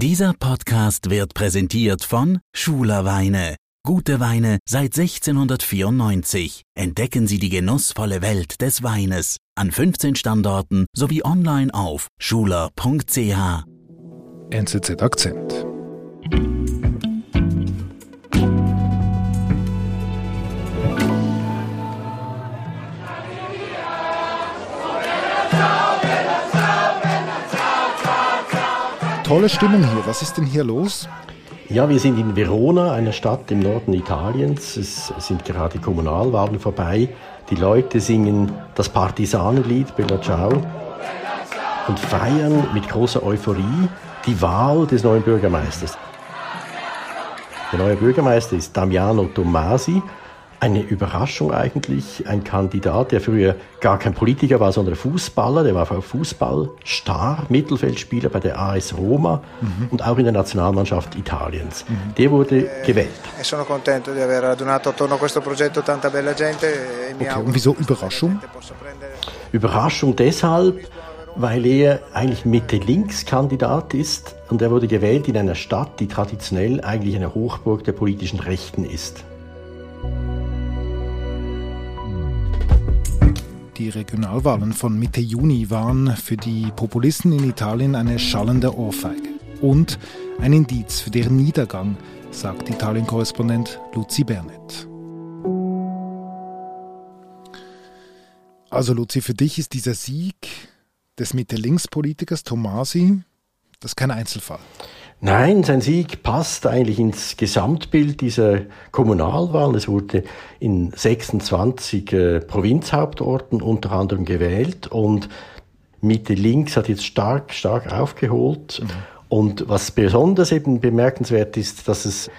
Dieser Podcast wird präsentiert von Schuler Weine. Gute Weine seit 1694. Entdecken Sie die genussvolle Welt des Weines an 15 Standorten sowie online auf schuler.ch. NZZ Akzent. Tolle Stimmung hier. Was ist denn hier los? Ja, wir sind in Verona, einer Stadt im Norden Italiens. Es sind gerade Kommunalwahlen vorbei. Die Leute singen das Partisanenlied Bella Ciao und feiern mit großer Euphorie die Wahl des neuen Bürgermeisters. Der neue Bürgermeister ist Damiano Tommasi, eine Überraschung eigentlich. Ein Kandidat, der früher gar kein Politiker war, sondern Fußballer. Der war Fußballstar, Mittelfeldspieler bei der AS Roma mhm. und auch in der Nationalmannschaft Italiens. Mhm. Der wurde gewählt. Tanta bella gente. E okay, und wieso Überraschung? Überraschung deshalb, weil er eigentlich Mitte-Links-Kandidat ist und er wurde gewählt in einer Stadt, die traditionell eigentlich eine Hochburg der politischen Rechten ist. Die Regionalwahlen von Mitte Juni waren für die Populisten in Italien eine schallende Ohrfeige und ein Indiz für deren Niedergang, sagt Italien-Korrespondent Luzi Bernet. Also Luzi, für dich ist dieser Sieg des Mitte-Links-Politikers Tomasi, das kein Einzelfall. Nein, sein Sieg passt eigentlich ins Gesamtbild dieser Kommunalwahlen. Es wurde in 26 äh, Provinzhauptorten unter anderem gewählt und Mitte links hat jetzt stark, stark aufgeholt. Mhm. Und was besonders eben bemerkenswert ist, dass es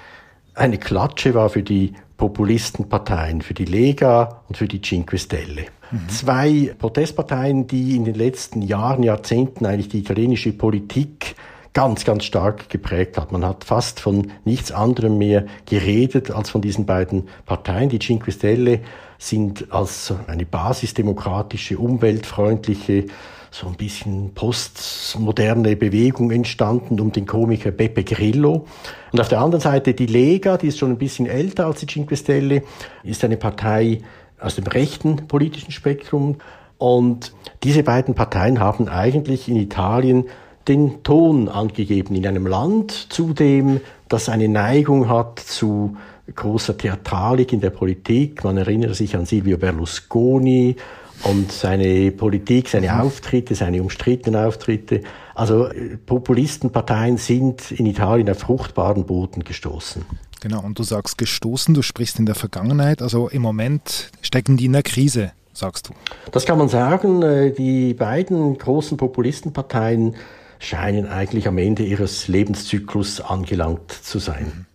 eine Klatsche war für die Populistenparteien, für die Lega und für die Cinque Stelle. Mhm. Zwei Protestparteien, die in den letzten Jahren, Jahrzehnten eigentlich die italienische Politik ganz, ganz stark geprägt hat. Man hat fast von nichts anderem mehr geredet als von diesen beiden Parteien. Die Cinque Stelle sind als eine basisdemokratische, umweltfreundliche, so ein bisschen postmoderne Bewegung entstanden um den Komiker Beppe Grillo. Und auf der anderen Seite die Lega, die ist schon ein bisschen älter als die Cinque Stelle, ist eine Partei aus dem rechten politischen Spektrum. Und diese beiden Parteien haben eigentlich in Italien den Ton angegeben in einem Land, zudem, das eine Neigung hat zu großer Theatralik in der Politik. Man erinnert sich an Silvio Berlusconi und seine Politik, seine Auftritte, seine umstrittenen Auftritte. Also äh, Populistenparteien sind in Italien auf fruchtbaren Boden gestoßen. Genau, und du sagst gestoßen, du sprichst in der Vergangenheit, also im Moment stecken die in der Krise, sagst du. Das kann man sagen. Äh, die beiden großen Populistenparteien scheinen eigentlich am Ende ihres Lebenszyklus angelangt zu sein.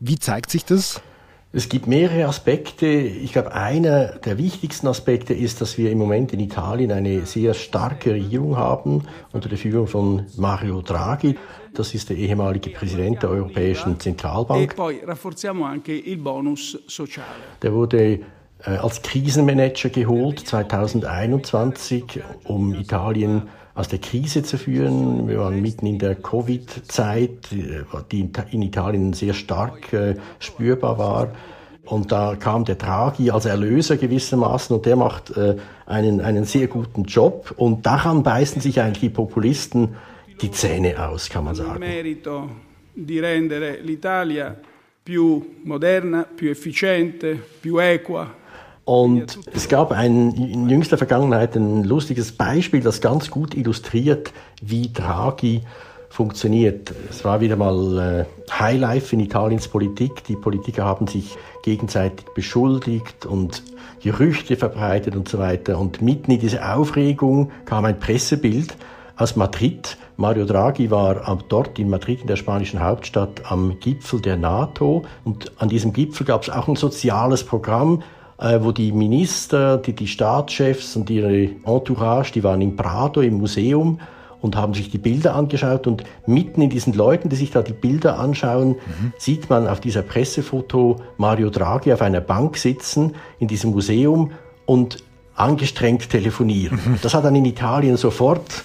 Wie zeigt sich das? Es gibt mehrere Aspekte. Ich glaube, einer der wichtigsten Aspekte ist, dass wir im Moment in Italien eine sehr starke Regierung haben unter der Führung von Mario Draghi. Das ist der ehemalige Präsident der Europäischen Zentralbank. E der wurde äh, als Krisenmanager geholt 2021, um Italien aus der Krise zu führen. Wir waren mitten in der Covid-Zeit, die in Italien sehr stark äh, spürbar war. Und da kam der Draghi als Erlöser gewissermaßen und der macht äh, einen, einen sehr guten Job. Und daran beißen sich eigentlich die Populisten die Zähne aus, kann man sagen. Di rendere l'Italia più moderna, più efficiente, più equa, und es gab ein, in jüngster Vergangenheit ein lustiges Beispiel, das ganz gut illustriert, wie Draghi funktioniert. Es war wieder mal äh, Highlife in Italiens Politik. Die Politiker haben sich gegenseitig beschuldigt und Gerüchte verbreitet und so weiter. Und mitten in diese Aufregung kam ein Pressebild aus Madrid. Mario Draghi war dort in Madrid, in der spanischen Hauptstadt, am Gipfel der NATO. Und an diesem Gipfel gab es auch ein soziales Programm, wo die Minister, die, die Staatschefs und ihre Entourage, die waren im Prado im Museum und haben sich die Bilder angeschaut und mitten in diesen Leuten, die sich da die Bilder anschauen, mhm. sieht man auf dieser Pressefoto Mario Draghi auf einer Bank sitzen in diesem Museum und angestrengt telefonieren. Mhm. Das hat dann in Italien sofort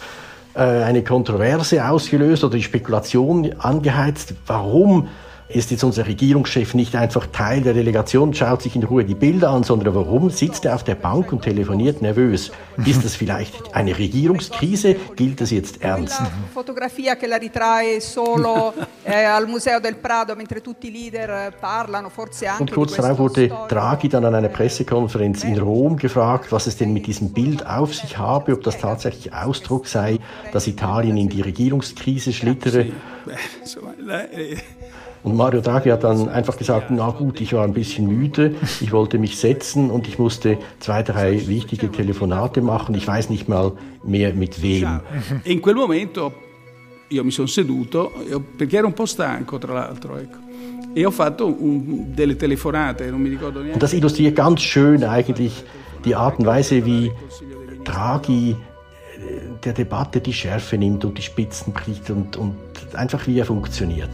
äh, eine Kontroverse ausgelöst oder die Spekulation angeheizt, warum ist jetzt unser Regierungschef nicht einfach Teil der Delegation, schaut sich in Ruhe die Bilder an, sondern warum sitzt er auf der Bank und telefoniert nervös? Ist das vielleicht eine Regierungskrise? Gilt das jetzt ernst? Fotografia che la ritrae solo eh, al Museo del Prado, mentre tutti i leader eh, parlano, forse anche Und kurz darauf wurde Draghi dann an einer Pressekonferenz in Rom gefragt, was es denn mit diesem Bild auf sich habe, ob das tatsächlich Ausdruck sei, dass Italien in die Regierungskrise schlittere. Und Mario Draghi hat dann einfach gesagt, na gut, ich war ein bisschen müde, ich wollte mich setzen und ich musste zwei, drei wichtige Telefonate machen. Ich weiß nicht mal mehr mit wem. E in quel momento io mi sono seduto, perché ero un po' stanco tra l'altro, ecco. E ho fatto un, delle telefonate, non mi ricordo neanche. Und das illustriert ganz schön eigentlich die Art und Weise, wie Draghi äh, der Debatte die Schärfe nimmt und die Spitzen bricht und, und einfach wie er funktioniert.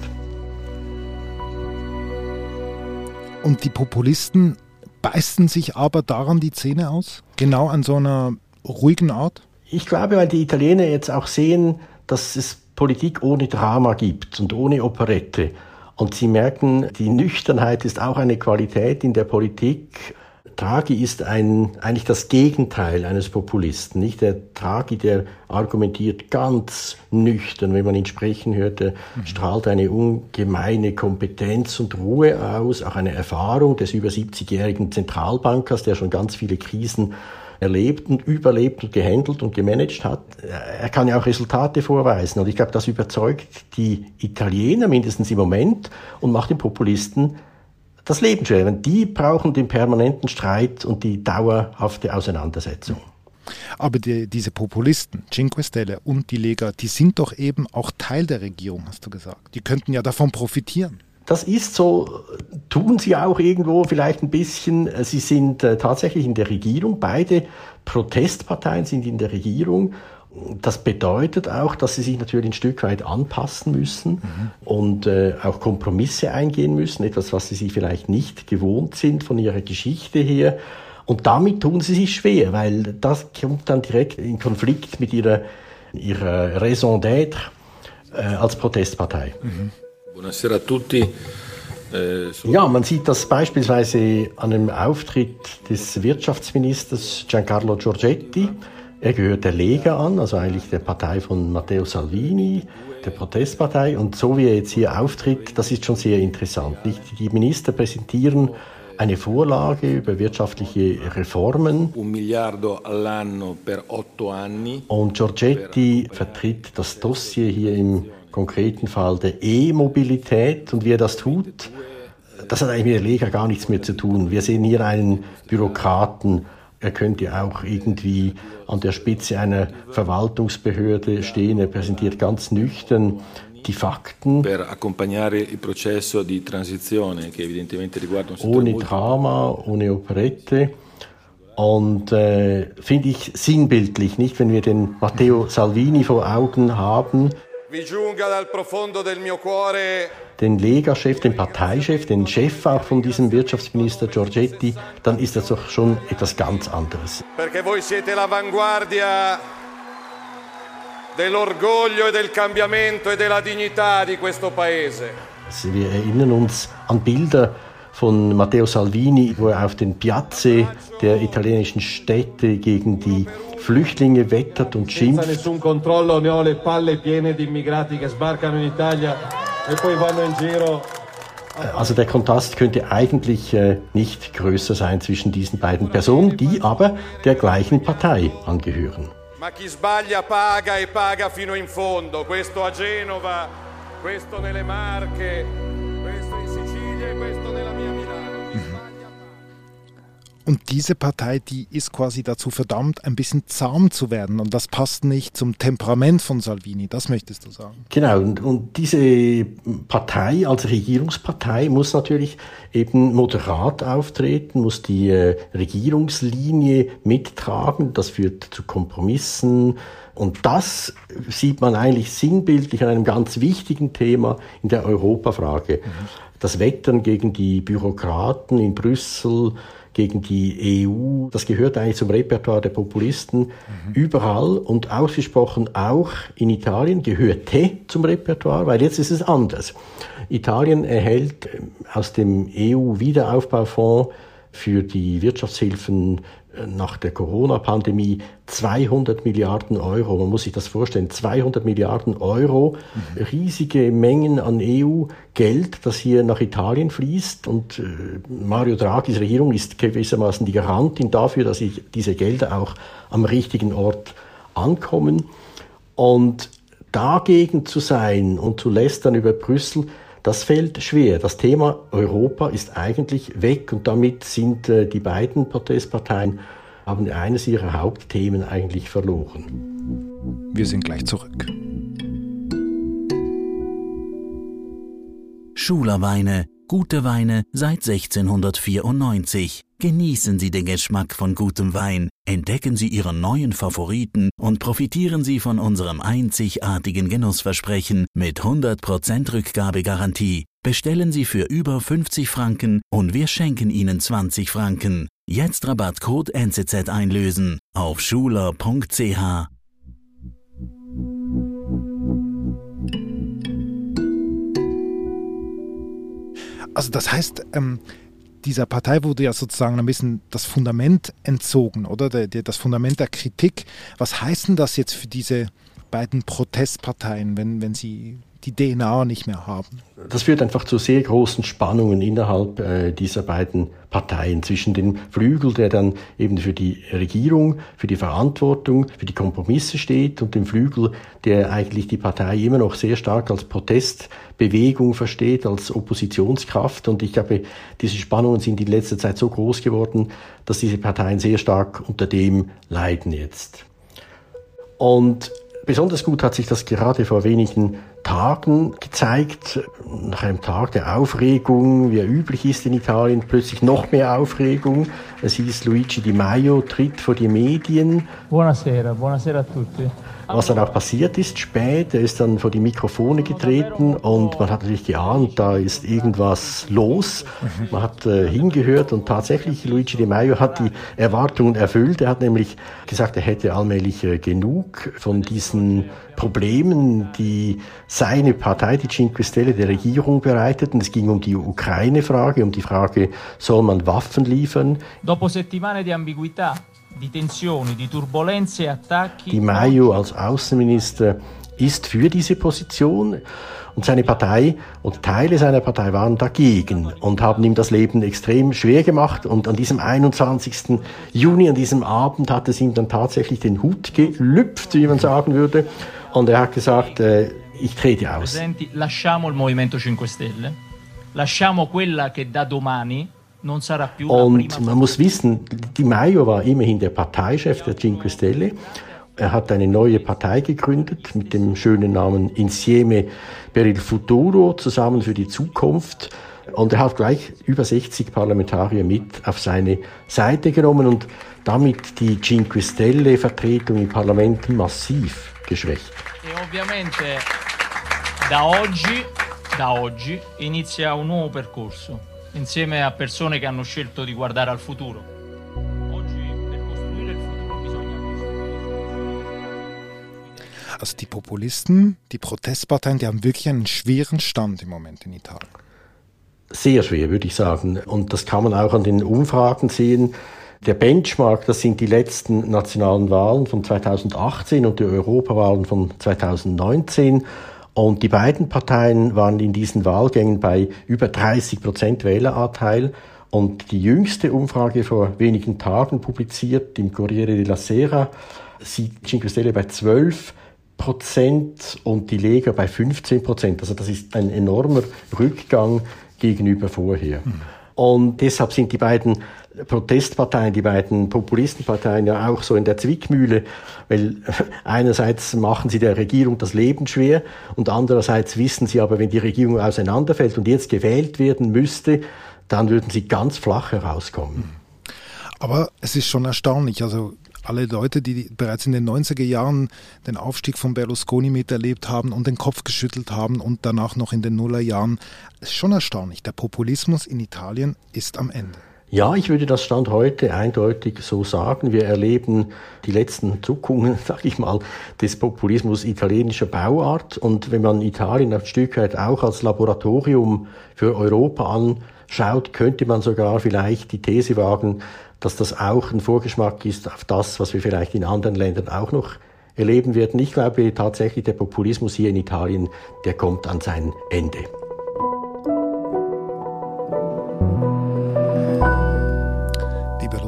Und die Populisten beißen sich aber daran die Zähne aus? Genau an so einer ruhigen Art? Ich glaube, weil die Italiener jetzt auch sehen, dass es Politik ohne Drama gibt und ohne Operette. Und sie merken, die Nüchternheit ist auch eine Qualität in der Politik. Draghi ist ein, eigentlich das Gegenteil eines Populisten. Nicht der Draghi, der argumentiert ganz nüchtern, wenn man ihn sprechen hört, der mhm. strahlt eine ungemeine Kompetenz und Ruhe aus, auch eine Erfahrung des über 70-jährigen Zentralbankers, der schon ganz viele Krisen erlebt und überlebt und gehandelt und gemanagt hat. Er kann ja auch Resultate vorweisen und ich glaube, das überzeugt die Italiener mindestens im Moment und macht den Populisten das Leben schwer. Die brauchen den permanenten Streit und die dauerhafte Auseinandersetzung. Aber die, diese Populisten, Cinque Stelle und die Lega, die sind doch eben auch Teil der Regierung, hast du gesagt. Die könnten ja davon profitieren. Das ist so, tun sie auch irgendwo vielleicht ein bisschen. Sie sind äh, tatsächlich in der Regierung. Beide Protestparteien sind in der Regierung das bedeutet auch, dass sie sich natürlich ein Stück weit anpassen müssen mhm. und äh, auch Kompromisse eingehen müssen, etwas, was sie sich vielleicht nicht gewohnt sind von ihrer Geschichte her. Und damit tun sie sich schwer, weil das kommt dann direkt in Konflikt mit ihrer, ihrer Raison d'être äh, als Protestpartei. Mhm. Buonasera a tutti. Äh, ja, man sieht das beispielsweise an einem Auftritt des Wirtschaftsministers Giancarlo Giorgetti. Er gehört der Lega an, also eigentlich der Partei von Matteo Salvini, der Protestpartei. Und so wie er jetzt hier auftritt, das ist schon sehr interessant. Nicht? Die Minister präsentieren eine Vorlage über wirtschaftliche Reformen. Und Giorgetti vertritt das Dossier hier im konkreten Fall der E-Mobilität. Und wie er das tut, das hat eigentlich mit der Lega gar nichts mehr zu tun. Wir sehen hier einen Bürokraten, er könnte auch irgendwie an der Spitze einer Verwaltungsbehörde stehen. Er präsentiert ganz nüchtern die Fakten. Ohne Drama, ohne Operette. Und äh, finde ich sinnbildlich, nicht, wenn wir den Matteo Salvini vor Augen haben. Vi giunga dal profondo del mio cuore den Lega-Chef, den Parteichef, den Chef auch von diesem Wirtschaftsminister Giorgetti, dann ist das doch schon etwas ganz anderes. Perché voi siete l'avanguardia dell'orgoglio e del cambiamento e della dignità di questo paese. Also wir erinnern uns an Bilder von Matteo Salvini, wo er auf den Piazze der italienischen Städte gegen die Flüchtlinge wettert und schimpft. E also der Kontrast könnte eigentlich äh, nicht größer sein zwischen diesen beiden Personen, die aber der gleichen Partei angehören. Ma chi sbaglia paga e paga fino in fondo. Questo a Genova, questo nelle Marche, Und diese Partei, die ist quasi dazu verdammt, ein bisschen zahm zu werden. Und das passt nicht zum Temperament von Salvini. Das möchtest du sagen? Genau. Und, und diese Partei als Regierungspartei muss natürlich eben moderat auftreten, muss die äh, Regierungslinie mittragen. Das führt zu Kompromissen. Und das sieht man eigentlich sinnbildlich an einem ganz wichtigen Thema in der Europafrage. Mhm. Das Wettern gegen die Bürokraten in Brüssel, gegen die EU. Das gehört eigentlich zum Repertoire der Populisten mhm. überall und ausgesprochen auch in Italien gehörte zum Repertoire, weil jetzt ist es anders. Italien erhält ähm, aus dem EU-Wiederaufbaufonds für die Wirtschaftshilfen nach der Corona-Pandemie 200 Milliarden Euro. Man muss sich das vorstellen, 200 Milliarden Euro, mhm. riesige Mengen an EU-Geld, das hier nach Italien fließt. Und äh, Mario Draghis Regierung ist gewissermaßen die Garantin dafür, dass diese Gelder auch am richtigen Ort ankommen. Und dagegen zu sein und zu lästern über Brüssel, das fällt schwer. Das Thema Europa ist eigentlich weg und damit sind äh, die beiden Protestparteien haben eines ihrer Hauptthemen eigentlich verloren. Wir sind gleich zurück. Schulerweine, gute Weine seit 1694. Genießen Sie den Geschmack von gutem Wein, entdecken Sie Ihren neuen Favoriten und profitieren Sie von unserem einzigartigen Genussversprechen mit 100% Rückgabegarantie. Bestellen Sie für über 50 Franken und wir schenken Ihnen 20 Franken. Jetzt Rabattcode NZZ einlösen auf schuler.ch. Also das heißt, ähm, dieser Partei wurde ja sozusagen ein bisschen das Fundament entzogen, oder? Das Fundament der Kritik. Was heißt denn das jetzt für diese beiden Protestparteien, wenn, wenn sie die DNA nicht mehr haben. Das führt einfach zu sehr großen Spannungen innerhalb äh, dieser beiden Parteien zwischen dem Flügel, der dann eben für die Regierung, für die Verantwortung, für die Kompromisse steht und dem Flügel, der eigentlich die Partei immer noch sehr stark als Protestbewegung versteht, als Oppositionskraft. Und ich glaube, diese Spannungen sind in letzter Zeit so groß geworden, dass diese Parteien sehr stark unter dem leiden jetzt. Und besonders gut hat sich das gerade vor wenigen Tagen gezeigt, nach einem Tag der Aufregung, wie er üblich ist in Italien, plötzlich noch mehr Aufregung. Es hieß, Luigi Di Maio tritt vor die Medien. Buonasera, buonasera a tutti. Was dann auch passiert ist spät, er ist dann vor die Mikrofone getreten und man hat natürlich geahnt, da ist irgendwas los. Man hat äh, hingehört und tatsächlich Luigi Di Maio hat die Erwartungen erfüllt. Er hat nämlich gesagt, er hätte allmählich äh, genug von diesen Problemen, die seine Partei, die Cinque Stelle, der Regierung bereiteten. Es ging um die Ukraine-Frage, um die Frage, soll man Waffen liefern? Dopo settimane di ambiguità, di tensioni, di turbulenze e attacchi. Di Maio als Außenminister ist für diese Position und seine Partei und Teile seiner Partei waren dagegen und haben ihm das Leben extrem schwer gemacht. Und an diesem 21. Juni, an diesem Abend, hat es ihm dann tatsächlich den Hut gelüpft, wie man sagen würde. Und er hat gesagt, äh, ich trete aus. Lasciamo il Movimento 5 Stelle, lasciamo quella che da domani und man muss wissen, Di Maio war immerhin der Parteichef der Cinque Stelle. Er hat eine neue Partei gegründet mit dem schönen Namen Insieme per il Futuro, zusammen für die Zukunft. Und er hat gleich über 60 Parlamentarier mit auf seine Seite genommen und damit die Cinque Stelle Vertretung im Parlament massiv geschwächt. E ovviamente da oggi, da oggi inizia un nuovo percorso insieme a persone che hanno scelto di guardare al futuro. Also die Populisten, die Protestparteien, die haben wirklich einen schweren Stand im Moment in Italien. Sehr schwer, würde ich sagen. Und das kann man auch an den Umfragen sehen. Der Benchmark, das sind die letzten nationalen Wahlen von 2018 und die Europawahlen von 2019. Und die beiden Parteien waren in diesen Wahlgängen bei über 30 Prozent Wähleranteil. Und die jüngste Umfrage vor wenigen Tagen publiziert im Corriere della Sera sieht Cinque Stelle bei 12 Prozent und die Lega bei 15 Prozent. Also das ist ein enormer Rückgang gegenüber vorher. Mhm. Und deshalb sind die beiden Protestparteien, die beiden Populistenparteien ja auch so in der Zwickmühle, weil einerseits machen sie der Regierung das Leben schwer und andererseits wissen sie aber, wenn die Regierung auseinanderfällt und jetzt gewählt werden müsste, dann würden sie ganz flach herauskommen. Aber es ist schon erstaunlich, also alle Leute, die bereits in den 90er Jahren den Aufstieg von Berlusconi miterlebt haben und den Kopf geschüttelt haben und danach noch in den Nullerjahren, ist schon erstaunlich. Der Populismus in Italien ist am Ende. Ja, ich würde das Stand heute eindeutig so sagen. Wir erleben die letzten Zuckungen, sag ich mal, des Populismus italienischer Bauart. Und wenn man Italien ein Stück weit auch als Laboratorium für Europa anschaut, könnte man sogar vielleicht die These wagen, dass das auch ein Vorgeschmack ist auf das, was wir vielleicht in anderen Ländern auch noch erleben werden. Ich glaube tatsächlich, der Populismus hier in Italien, der kommt an sein Ende.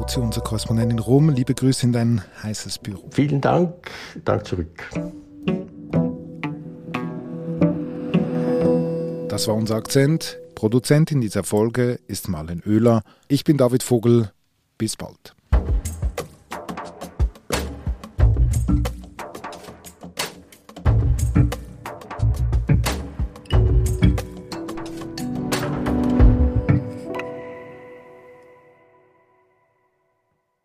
Luzi, unser Korrespondent in Rom. Liebe Grüße in dein heißes Büro. Vielen Dank. Dank zurück. Das war unser Akzent. Produzentin dieser Folge ist Marlen Oehler. Ich bin David Vogel. Bis bald.